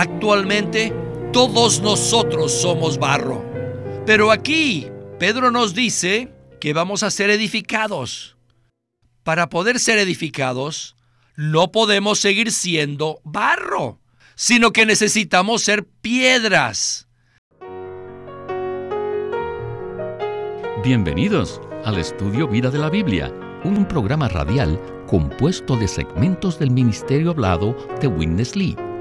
Actualmente, todos nosotros somos barro. Pero aquí, Pedro nos dice que vamos a ser edificados. Para poder ser edificados, no podemos seguir siendo barro, sino que necesitamos ser piedras. Bienvenidos al estudio Vida de la Biblia, un programa radial compuesto de segmentos del ministerio hablado de Witness Lee,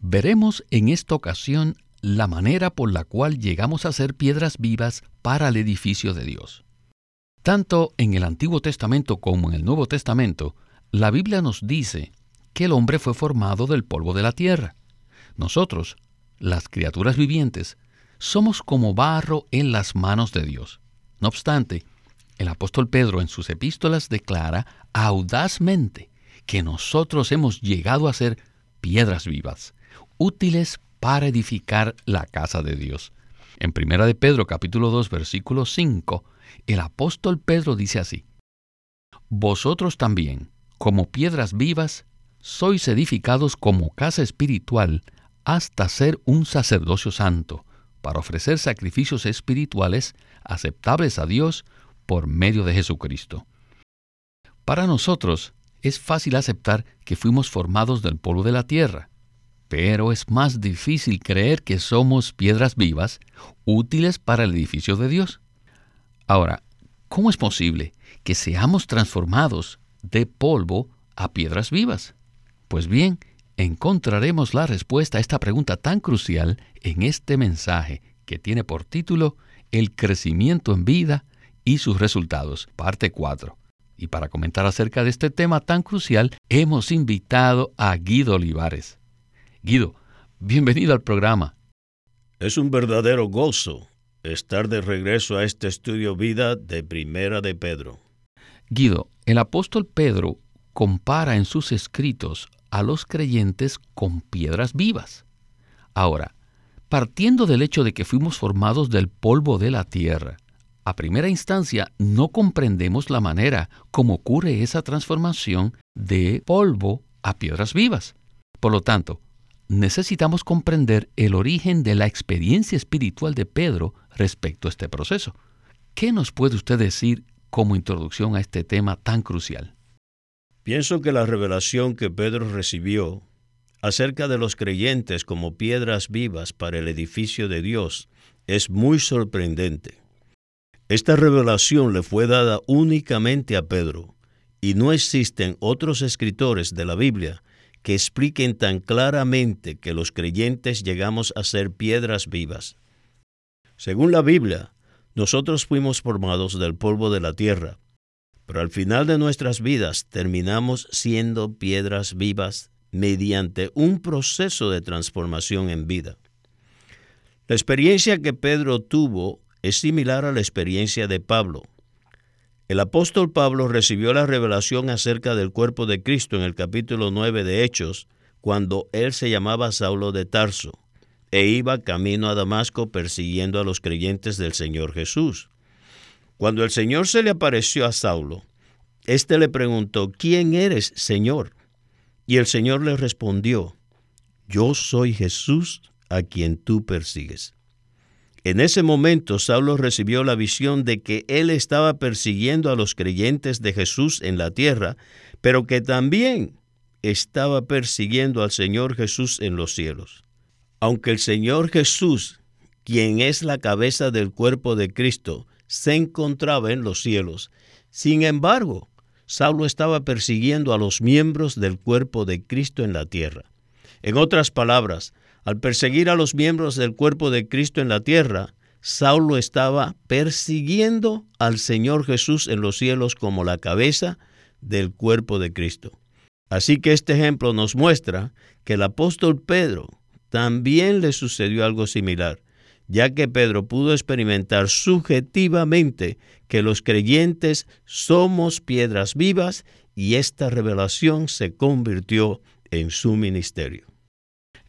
veremos en esta ocasión la manera por la cual llegamos a ser piedras vivas para el edificio de Dios. Tanto en el Antiguo Testamento como en el Nuevo Testamento, la Biblia nos dice que el hombre fue formado del polvo de la tierra. Nosotros, las criaturas vivientes, somos como barro en las manos de Dios. No obstante, el apóstol Pedro en sus epístolas declara audazmente que nosotros hemos llegado a ser piedras vivas, útiles para edificar la casa de Dios. En 1 de Pedro capítulo 2 versículo 5, el apóstol Pedro dice así: Vosotros también, como piedras vivas, sois edificados como casa espiritual hasta ser un sacerdocio santo, para ofrecer sacrificios espirituales aceptables a Dios por medio de Jesucristo. Para nosotros es fácil aceptar que fuimos formados del polvo de la tierra, pero es más difícil creer que somos piedras vivas útiles para el edificio de Dios. Ahora, ¿cómo es posible que seamos transformados de polvo a piedras vivas? Pues bien, encontraremos la respuesta a esta pregunta tan crucial en este mensaje que tiene por título El crecimiento en vida y sus resultados, parte 4. Y para comentar acerca de este tema tan crucial, hemos invitado a Guido Olivares. Guido, bienvenido al programa. Es un verdadero gozo estar de regreso a este estudio vida de Primera de Pedro. Guido, el apóstol Pedro compara en sus escritos a los creyentes con piedras vivas. Ahora, partiendo del hecho de que fuimos formados del polvo de la tierra, a primera instancia no comprendemos la manera como ocurre esa transformación de polvo a piedras vivas. Por lo tanto, necesitamos comprender el origen de la experiencia espiritual de Pedro respecto a este proceso. ¿Qué nos puede usted decir como introducción a este tema tan crucial? Pienso que la revelación que Pedro recibió acerca de los creyentes como piedras vivas para el edificio de Dios es muy sorprendente. Esta revelación le fue dada únicamente a Pedro, y no existen otros escritores de la Biblia que expliquen tan claramente que los creyentes llegamos a ser piedras vivas. Según la Biblia, nosotros fuimos formados del polvo de la tierra, pero al final de nuestras vidas terminamos siendo piedras vivas mediante un proceso de transformación en vida. La experiencia que Pedro tuvo es similar a la experiencia de Pablo. El apóstol Pablo recibió la revelación acerca del cuerpo de Cristo en el capítulo 9 de Hechos, cuando él se llamaba Saulo de Tarso, e iba camino a Damasco persiguiendo a los creyentes del Señor Jesús. Cuando el Señor se le apareció a Saulo, éste le preguntó, ¿quién eres, Señor? Y el Señor le respondió, yo soy Jesús a quien tú persigues. En ese momento Saulo recibió la visión de que él estaba persiguiendo a los creyentes de Jesús en la tierra, pero que también estaba persiguiendo al Señor Jesús en los cielos. Aunque el Señor Jesús, quien es la cabeza del cuerpo de Cristo, se encontraba en los cielos, sin embargo, Saulo estaba persiguiendo a los miembros del cuerpo de Cristo en la tierra. En otras palabras, al perseguir a los miembros del cuerpo de Cristo en la tierra, Saulo estaba persiguiendo al Señor Jesús en los cielos como la cabeza del cuerpo de Cristo. Así que este ejemplo nos muestra que el apóstol Pedro también le sucedió algo similar, ya que Pedro pudo experimentar subjetivamente que los creyentes somos piedras vivas y esta revelación se convirtió en su ministerio.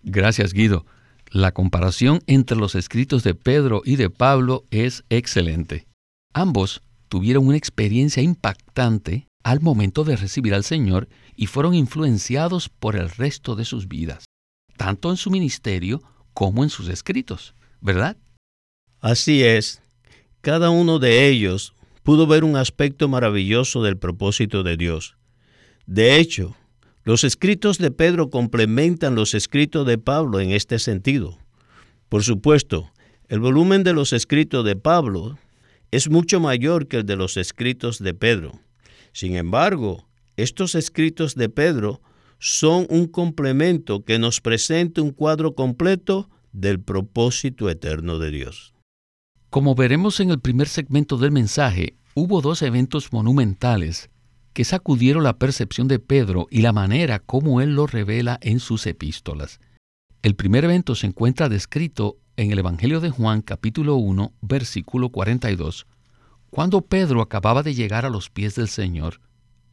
Gracias, Guido. La comparación entre los escritos de Pedro y de Pablo es excelente. Ambos tuvieron una experiencia impactante al momento de recibir al Señor y fueron influenciados por el resto de sus vidas, tanto en su ministerio como en sus escritos, ¿verdad? Así es. Cada uno de ellos pudo ver un aspecto maravilloso del propósito de Dios. De hecho, los escritos de Pedro complementan los escritos de Pablo en este sentido. Por supuesto, el volumen de los escritos de Pablo es mucho mayor que el de los escritos de Pedro. Sin embargo, estos escritos de Pedro son un complemento que nos presenta un cuadro completo del propósito eterno de Dios. Como veremos en el primer segmento del mensaje, hubo dos eventos monumentales que sacudieron la percepción de Pedro y la manera como él lo revela en sus epístolas. El primer evento se encuentra descrito en el Evangelio de Juan capítulo 1 versículo 42, cuando Pedro acababa de llegar a los pies del Señor,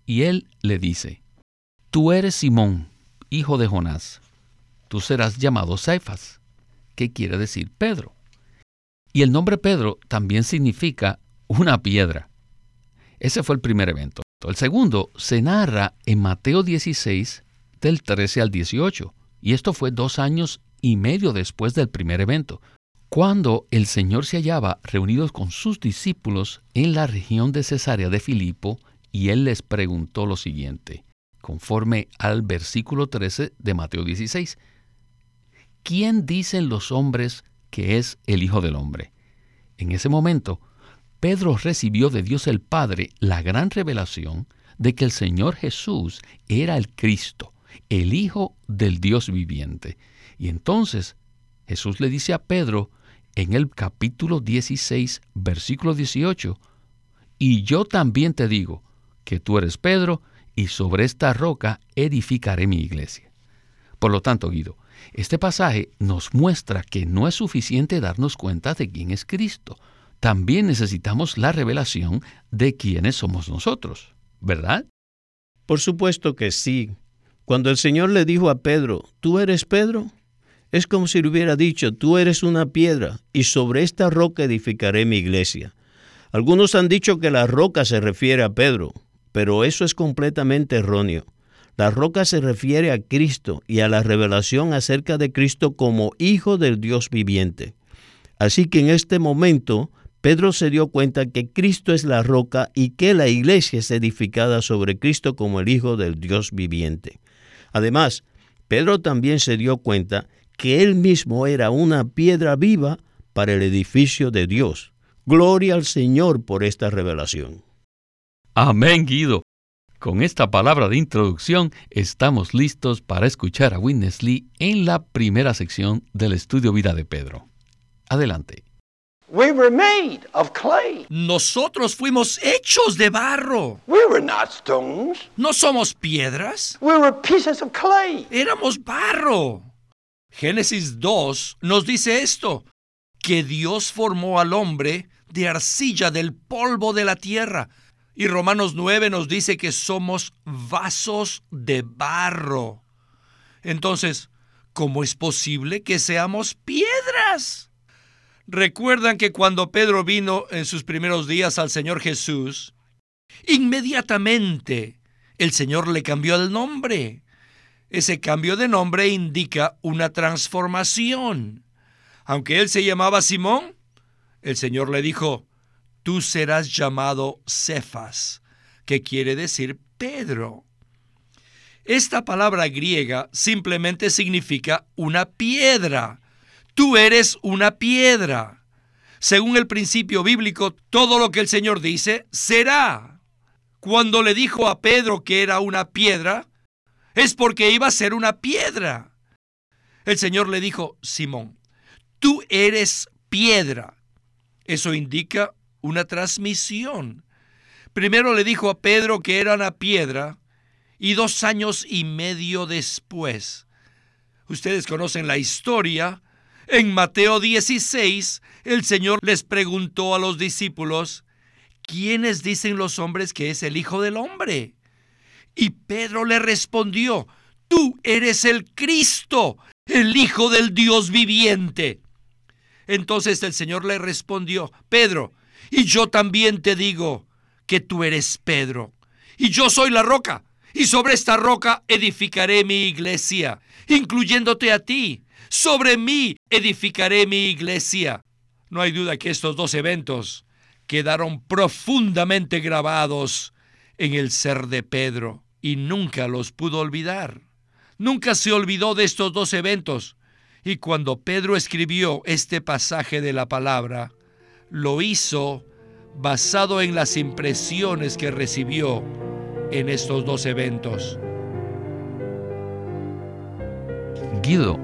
y él le dice, Tú eres Simón, hijo de Jonás, tú serás llamado Cefas, que quiere decir Pedro. Y el nombre Pedro también significa una piedra. Ese fue el primer evento. El segundo se narra en Mateo 16, del 13 al 18, y esto fue dos años y medio después del primer evento, cuando el Señor se hallaba reunido con sus discípulos en la región de Cesarea de Filipo, y él les preguntó lo siguiente, conforme al versículo 13 de Mateo 16, ¿quién dicen los hombres que es el Hijo del Hombre? En ese momento, Pedro recibió de Dios el Padre la gran revelación de que el Señor Jesús era el Cristo, el Hijo del Dios viviente. Y entonces Jesús le dice a Pedro en el capítulo 16, versículo 18, Y yo también te digo que tú eres Pedro, y sobre esta roca edificaré mi iglesia. Por lo tanto, Guido, este pasaje nos muestra que no es suficiente darnos cuenta de quién es Cristo, también necesitamos la revelación de quiénes somos nosotros, ¿verdad? Por supuesto que sí. Cuando el Señor le dijo a Pedro, ¿tú eres Pedro? Es como si le hubiera dicho, tú eres una piedra, y sobre esta roca edificaré mi iglesia. Algunos han dicho que la roca se refiere a Pedro, pero eso es completamente erróneo. La roca se refiere a Cristo y a la revelación acerca de Cristo como Hijo del Dios viviente. Así que en este momento Pedro se dio cuenta que Cristo es la roca y que la iglesia es edificada sobre Cristo como el Hijo del Dios viviente. Además, Pedro también se dio cuenta que él mismo era una piedra viva para el edificio de Dios. Gloria al Señor por esta revelación. Amén, Guido. Con esta palabra de introducción estamos listos para escuchar a Witness Lee en la primera sección del estudio vida de Pedro. Adelante. We were made of clay. Nosotros fuimos hechos de barro. We were not stones. No somos piedras. We were pieces of clay. Éramos barro. Génesis 2 nos dice esto, que Dios formó al hombre de arcilla del polvo de la tierra. Y Romanos 9 nos dice que somos vasos de barro. Entonces, ¿cómo es posible que seamos piedras? Recuerdan que cuando Pedro vino en sus primeros días al Señor Jesús, inmediatamente el Señor le cambió el nombre. Ese cambio de nombre indica una transformación. Aunque él se llamaba Simón, el Señor le dijo, tú serás llamado Cefas, que quiere decir Pedro. Esta palabra griega simplemente significa una piedra Tú eres una piedra. Según el principio bíblico, todo lo que el Señor dice será. Cuando le dijo a Pedro que era una piedra, es porque iba a ser una piedra. El Señor le dijo, Simón, tú eres piedra. Eso indica una transmisión. Primero le dijo a Pedro que era una piedra y dos años y medio después Ustedes conocen la historia. En Mateo 16, el Señor les preguntó a los discípulos, ¿quiénes dicen los hombres que es el Hijo del Hombre? Y Pedro le respondió, tú eres el Cristo, el Hijo del Dios viviente. Entonces el Señor le respondió, Pedro, y yo también te digo que tú eres Pedro, y yo soy la roca, y sobre esta roca edificaré mi iglesia, incluyéndote a ti. Sobre mí edificaré mi iglesia. No hay duda que estos dos eventos quedaron profundamente grabados en el ser de Pedro y nunca los pudo olvidar. Nunca se olvidó de estos dos eventos. Y cuando Pedro escribió este pasaje de la palabra, lo hizo basado en las impresiones que recibió en estos dos eventos. Guido,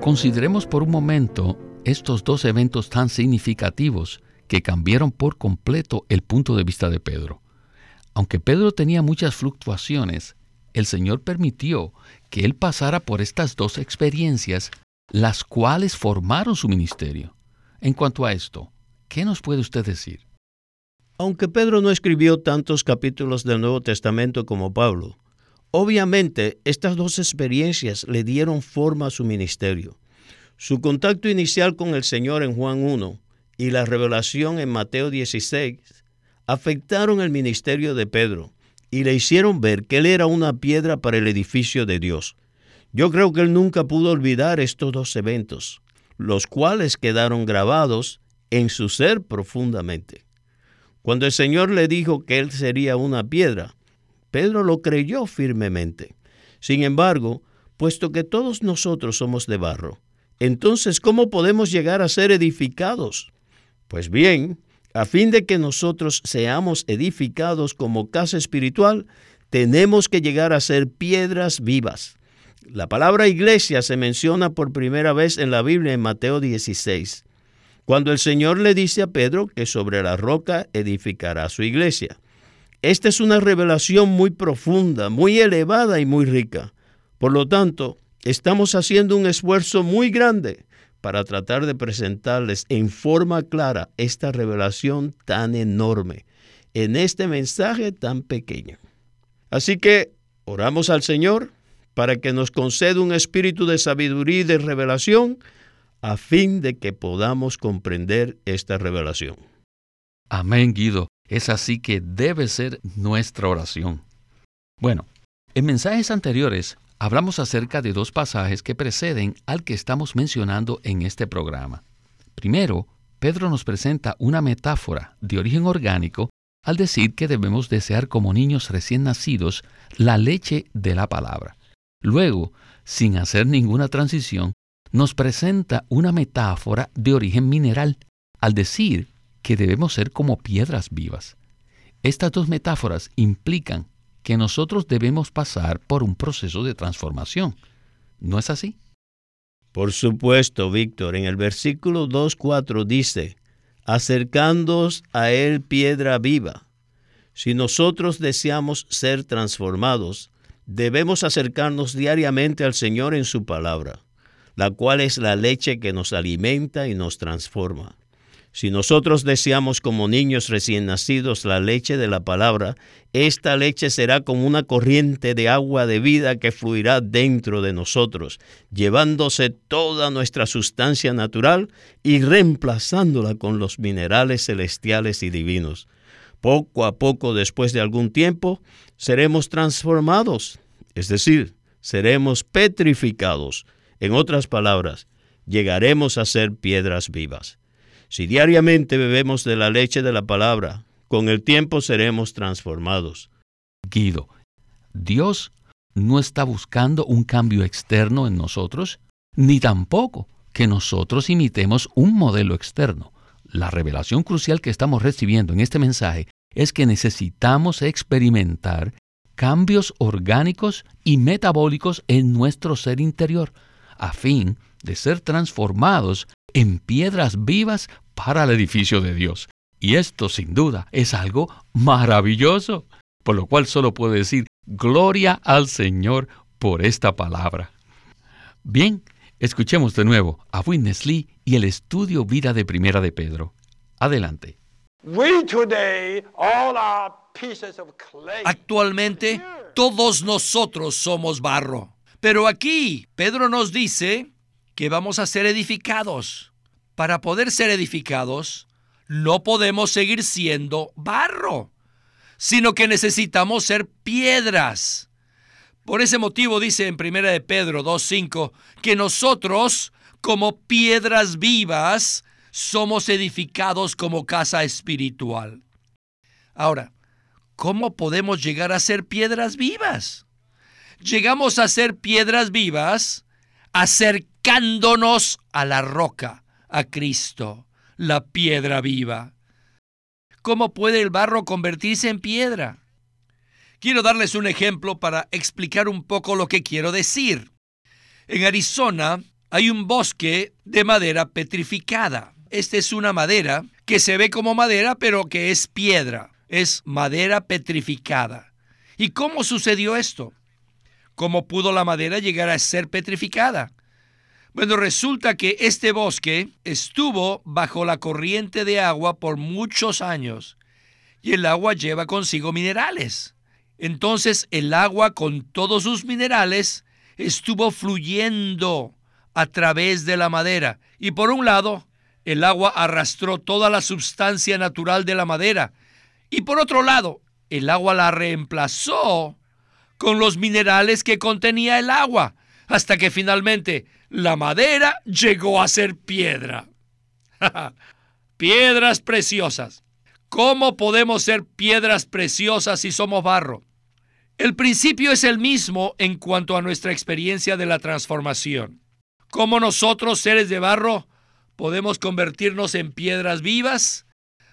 consideremos por un momento estos dos eventos tan significativos que cambiaron por completo el punto de vista de Pedro. Aunque Pedro tenía muchas fluctuaciones, el Señor permitió que él pasara por estas dos experiencias, las cuales formaron su ministerio. En cuanto a esto, ¿qué nos puede usted decir? Aunque Pedro no escribió tantos capítulos del Nuevo Testamento como Pablo, obviamente estas dos experiencias le dieron forma a su ministerio. Su contacto inicial con el Señor en Juan 1 y la revelación en Mateo 16 afectaron el ministerio de Pedro y le hicieron ver que él era una piedra para el edificio de Dios. Yo creo que él nunca pudo olvidar estos dos eventos, los cuales quedaron grabados en su ser profundamente. Cuando el Señor le dijo que él sería una piedra, Pedro lo creyó firmemente. Sin embargo, puesto que todos nosotros somos de barro, entonces ¿cómo podemos llegar a ser edificados? Pues bien, a fin de que nosotros seamos edificados como casa espiritual, tenemos que llegar a ser piedras vivas. La palabra iglesia se menciona por primera vez en la Biblia en Mateo 16, cuando el Señor le dice a Pedro que sobre la roca edificará su iglesia. Esta es una revelación muy profunda, muy elevada y muy rica. Por lo tanto, estamos haciendo un esfuerzo muy grande para tratar de presentarles en forma clara esta revelación tan enorme en este mensaje tan pequeño. Así que oramos al Señor para que nos conceda un espíritu de sabiduría y de revelación a fin de que podamos comprender esta revelación. Amén, Guido. Es así que debe ser nuestra oración. Bueno, en mensajes anteriores hablamos acerca de dos pasajes que preceden al que estamos mencionando en este programa. Primero, Pedro nos presenta una metáfora de origen orgánico al decir que debemos desear como niños recién nacidos la leche de la palabra. Luego, sin hacer ninguna transición, nos presenta una metáfora de origen mineral al decir que debemos ser como piedras vivas. Estas dos metáforas implican que nosotros debemos pasar por un proceso de transformación. ¿No es así? Por supuesto, Víctor. En el versículo 2.4 dice, acercándoos a Él piedra viva. Si nosotros deseamos ser transformados, debemos acercarnos diariamente al Señor en su palabra, la cual es la leche que nos alimenta y nos transforma. Si nosotros deseamos como niños recién nacidos la leche de la palabra, esta leche será como una corriente de agua de vida que fluirá dentro de nosotros, llevándose toda nuestra sustancia natural y reemplazándola con los minerales celestiales y divinos. Poco a poco, después de algún tiempo, seremos transformados, es decir, seremos petrificados. En otras palabras, llegaremos a ser piedras vivas. Si diariamente bebemos de la leche de la palabra, con el tiempo seremos transformados. Guido, Dios no está buscando un cambio externo en nosotros, ni tampoco que nosotros imitemos un modelo externo. La revelación crucial que estamos recibiendo en este mensaje es que necesitamos experimentar cambios orgánicos y metabólicos en nuestro ser interior, a fin de ser transformados en piedras vivas para el edificio de Dios. Y esto sin duda es algo maravilloso, por lo cual solo puedo decir gloria al Señor por esta palabra. Bien, escuchemos de nuevo a Witness Lee y el estudio Vida de Primera de Pedro. Adelante. Actualmente, todos nosotros somos barro. Pero aquí, Pedro nos dice que vamos a ser edificados. Para poder ser edificados, no podemos seguir siendo barro, sino que necesitamos ser piedras. Por ese motivo dice en 1 de Pedro 2.5 que nosotros, como piedras vivas, somos edificados como casa espiritual. Ahora, ¿cómo podemos llegar a ser piedras vivas? Llegamos a ser piedras vivas acercándonos a la roca, a Cristo, la piedra viva. ¿Cómo puede el barro convertirse en piedra? Quiero darles un ejemplo para explicar un poco lo que quiero decir. En Arizona hay un bosque de madera petrificada. Esta es una madera que se ve como madera, pero que es piedra. Es madera petrificada. ¿Y cómo sucedió esto? ¿Cómo pudo la madera llegar a ser petrificada? Bueno, resulta que este bosque estuvo bajo la corriente de agua por muchos años y el agua lleva consigo minerales. Entonces el agua con todos sus minerales estuvo fluyendo a través de la madera y por un lado el agua arrastró toda la sustancia natural de la madera. Y por otro lado, el agua la reemplazó con los minerales que contenía el agua, hasta que finalmente la madera llegó a ser piedra. piedras preciosas. ¿Cómo podemos ser piedras preciosas si somos barro? El principio es el mismo en cuanto a nuestra experiencia de la transformación. ¿Cómo nosotros, seres de barro, podemos convertirnos en piedras vivas?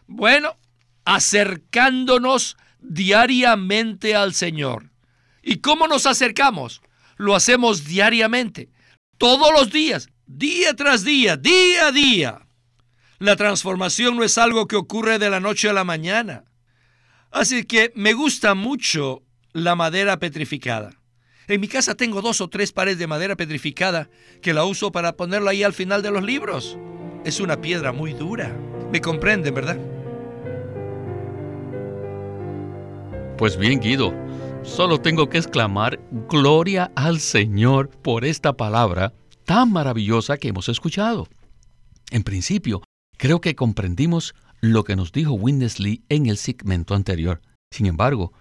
Bueno, acercándonos diariamente al Señor. ¿Y cómo nos acercamos? Lo hacemos diariamente, todos los días, día tras día, día a día. La transformación no es algo que ocurre de la noche a la mañana. Así que me gusta mucho la madera petrificada. En mi casa tengo dos o tres pares de madera petrificada que la uso para ponerla ahí al final de los libros. Es una piedra muy dura. ¿Me comprenden, verdad? Pues bien, Guido, solo tengo que exclamar gloria al Señor por esta palabra tan maravillosa que hemos escuchado. En principio, creo que comprendimos lo que nos dijo Winnesley en el segmento anterior. Sin embargo,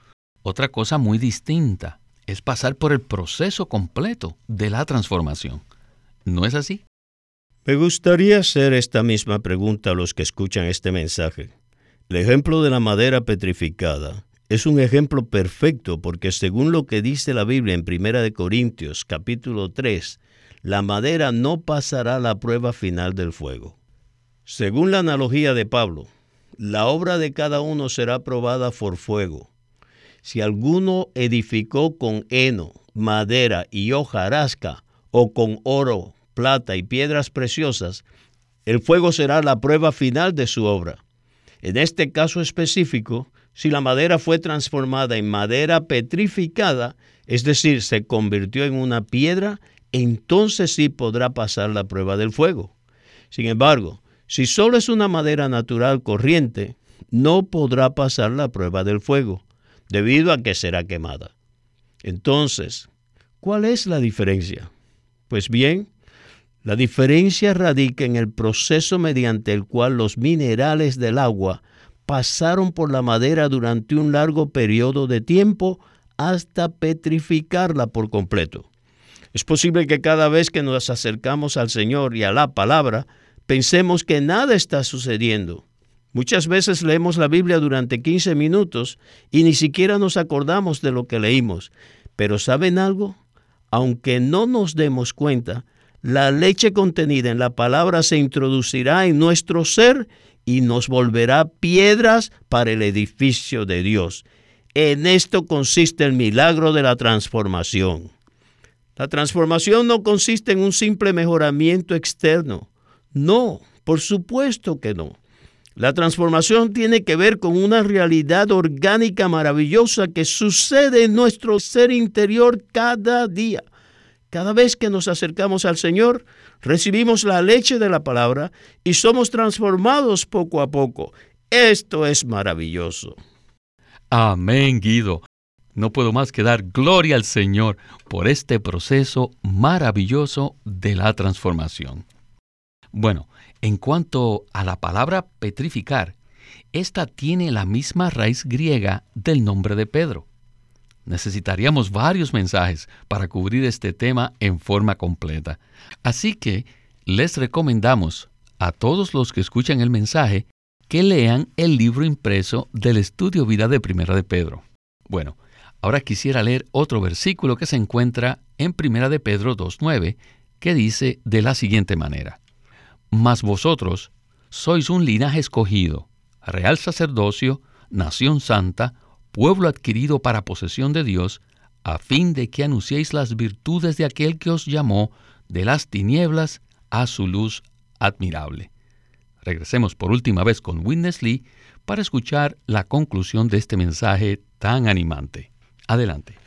otra cosa muy distinta es pasar por el proceso completo de la transformación. ¿No es así? Me gustaría hacer esta misma pregunta a los que escuchan este mensaje. El ejemplo de la madera petrificada es un ejemplo perfecto porque según lo que dice la Biblia en 1 Corintios capítulo 3, la madera no pasará la prueba final del fuego. Según la analogía de Pablo, la obra de cada uno será probada por fuego. Si alguno edificó con heno, madera y hojarasca, o con oro, plata y piedras preciosas, el fuego será la prueba final de su obra. En este caso específico, si la madera fue transformada en madera petrificada, es decir, se convirtió en una piedra, entonces sí podrá pasar la prueba del fuego. Sin embargo, si solo es una madera natural corriente, no podrá pasar la prueba del fuego, debido a que será quemada. Entonces, ¿cuál es la diferencia? Pues bien, la diferencia radica en el proceso mediante el cual los minerales del agua pasaron por la madera durante un largo periodo de tiempo hasta petrificarla por completo. Es posible que cada vez que nos acercamos al Señor y a la palabra, pensemos que nada está sucediendo. Muchas veces leemos la Biblia durante 15 minutos y ni siquiera nos acordamos de lo que leímos. Pero ¿saben algo? Aunque no nos demos cuenta, la leche contenida en la palabra se introducirá en nuestro ser y nos volverá piedras para el edificio de Dios. En esto consiste el milagro de la transformación. La transformación no consiste en un simple mejoramiento externo. No, por supuesto que no. La transformación tiene que ver con una realidad orgánica maravillosa que sucede en nuestro ser interior cada día. Cada vez que nos acercamos al Señor, recibimos la leche de la palabra y somos transformados poco a poco. Esto es maravilloso. Amén, Guido. No puedo más que dar gloria al Señor por este proceso maravilloso de la transformación. Bueno, en cuanto a la palabra petrificar, esta tiene la misma raíz griega del nombre de Pedro. Necesitaríamos varios mensajes para cubrir este tema en forma completa. Así que les recomendamos a todos los que escuchan el mensaje que lean el libro impreso del estudio vida de Primera de Pedro. Bueno, ahora quisiera leer otro versículo que se encuentra en Primera de Pedro 2.9, que dice de la siguiente manera, Mas vosotros sois un linaje escogido, real sacerdocio, nación santa, pueblo adquirido para posesión de Dios, a fin de que anunciéis las virtudes de aquel que os llamó de las tinieblas a su luz admirable. Regresemos por última vez con Witness Lee para escuchar la conclusión de este mensaje tan animante. Adelante.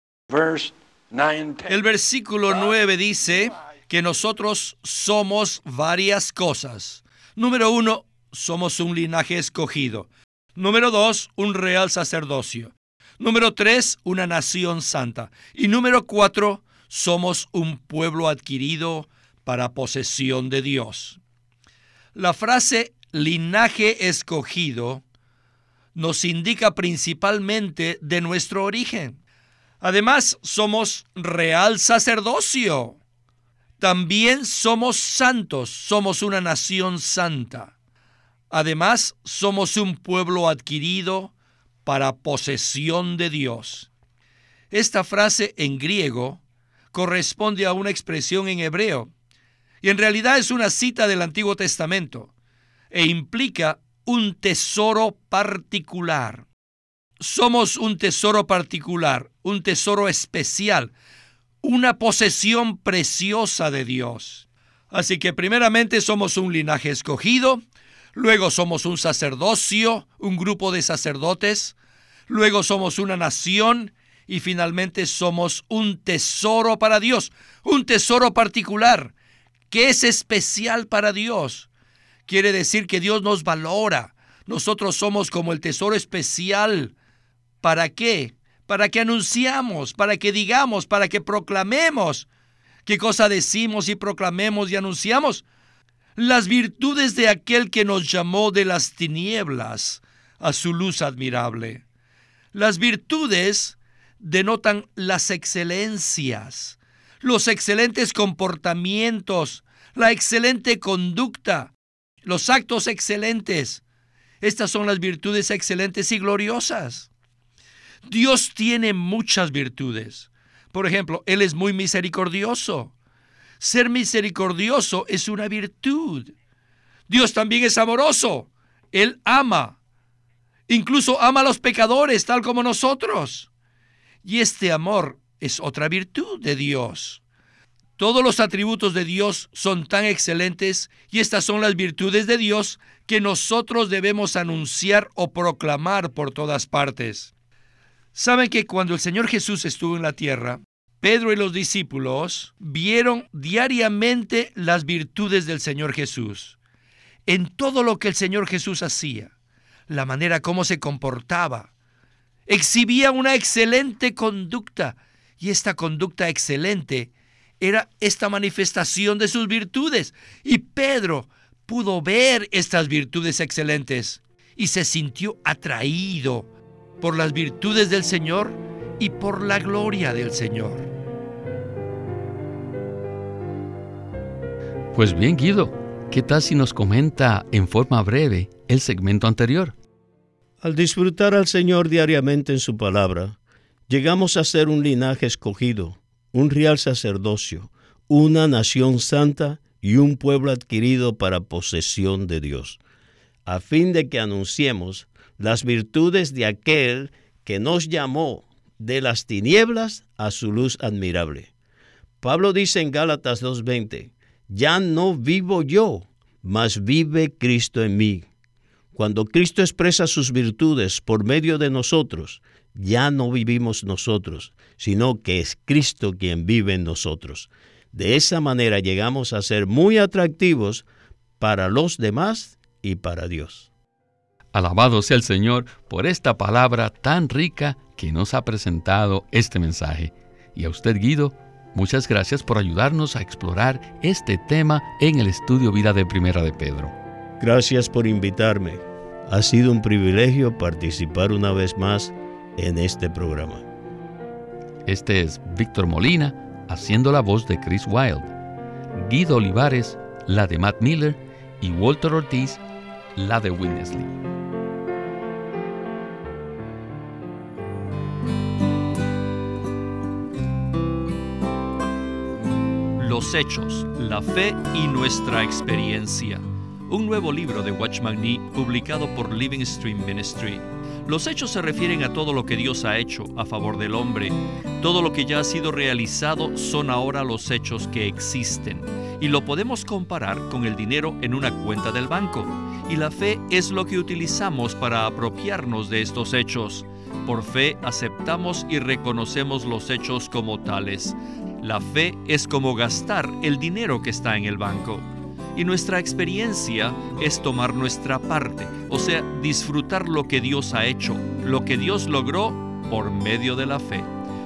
El versículo 9 dice que nosotros somos varias cosas. Número uno, somos un linaje escogido. Número dos, un real sacerdocio. Número tres, una nación santa. Y número cuatro, somos un pueblo adquirido para posesión de Dios. La frase linaje escogido nos indica principalmente de nuestro origen. Además, somos real sacerdocio. También somos santos, somos una nación santa. Además, somos un pueblo adquirido para posesión de Dios. Esta frase en griego corresponde a una expresión en hebreo y en realidad es una cita del Antiguo Testamento e implica un tesoro particular. Somos un tesoro particular, un tesoro especial, una posesión preciosa de Dios. Así que primeramente somos un linaje escogido, luego somos un sacerdocio, un grupo de sacerdotes, luego somos una nación y finalmente somos un tesoro para Dios, un tesoro particular que es especial para Dios. Quiere decir que Dios nos valora. Nosotros somos como el tesoro especial. ¿Para qué? Para que anunciamos, para que digamos, para que proclamemos. ¿Qué cosa decimos y proclamemos y anunciamos? Las virtudes de aquel que nos llamó de las tinieblas a su luz admirable. Las virtudes denotan las excelencias, los excelentes comportamientos, la excelente conducta, los actos excelentes. Estas son las virtudes excelentes y gloriosas. Dios tiene muchas virtudes. Por ejemplo, Él es muy misericordioso. Ser misericordioso es una virtud. Dios también es amoroso. Él ama. Incluso ama a los pecadores tal como nosotros. Y este amor es otra virtud de Dios. Todos los atributos de Dios son tan excelentes y estas son las virtudes de Dios que nosotros debemos anunciar o proclamar por todas partes. Saben que cuando el Señor Jesús estuvo en la tierra, Pedro y los discípulos vieron diariamente las virtudes del Señor Jesús. En todo lo que el Señor Jesús hacía, la manera como se comportaba. Exhibía una excelente conducta y esta conducta excelente era esta manifestación de sus virtudes. Y Pedro pudo ver estas virtudes excelentes y se sintió atraído por las virtudes del Señor y por la gloria del Señor. Pues bien, Guido, ¿qué tal si nos comenta en forma breve el segmento anterior? Al disfrutar al Señor diariamente en su palabra, llegamos a ser un linaje escogido, un real sacerdocio, una nación santa y un pueblo adquirido para posesión de Dios, a fin de que anunciemos las virtudes de aquel que nos llamó de las tinieblas a su luz admirable. Pablo dice en Gálatas 2.20, ya no vivo yo, mas vive Cristo en mí. Cuando Cristo expresa sus virtudes por medio de nosotros, ya no vivimos nosotros, sino que es Cristo quien vive en nosotros. De esa manera llegamos a ser muy atractivos para los demás y para Dios. Alabado sea el Señor por esta palabra tan rica que nos ha presentado este mensaje. Y a usted, Guido, muchas gracias por ayudarnos a explorar este tema en el estudio Vida de Primera de Pedro. Gracias por invitarme. Ha sido un privilegio participar una vez más en este programa. Este es Víctor Molina haciendo la voz de Chris Wilde, Guido Olivares, la de Matt Miller y Walter Ortiz, la de Winnesley. Los hechos, la fe y nuestra experiencia. Un nuevo libro de Watchman Nee publicado por Living Stream Ministry. Los hechos se refieren a todo lo que Dios ha hecho a favor del hombre. Todo lo que ya ha sido realizado son ahora los hechos que existen. Y lo podemos comparar con el dinero en una cuenta del banco. Y la fe es lo que utilizamos para apropiarnos de estos hechos. Por fe aceptamos y reconocemos los hechos como tales. La fe es como gastar el dinero que está en el banco y nuestra experiencia es tomar nuestra parte, o sea, disfrutar lo que Dios ha hecho, lo que Dios logró por medio de la fe.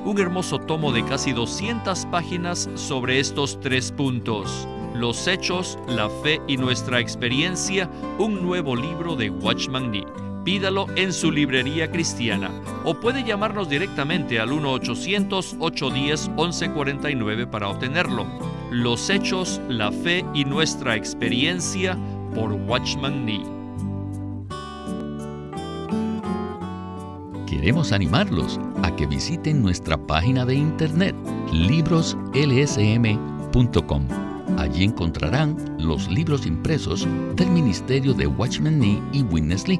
Un hermoso tomo de casi 200 páginas sobre estos tres puntos. Los hechos, la fe y nuestra experiencia, un nuevo libro de Watchman Nee. Pídalo en su librería cristiana o puede llamarnos directamente al 1-800-810-1149 para obtenerlo. Los hechos, la fe y nuestra experiencia por Watchman Nee. Queremos animarlos a que visiten nuestra página de internet libroslsm.com. Allí encontrarán los libros impresos del Ministerio de Watchman Nee y Witness Lee,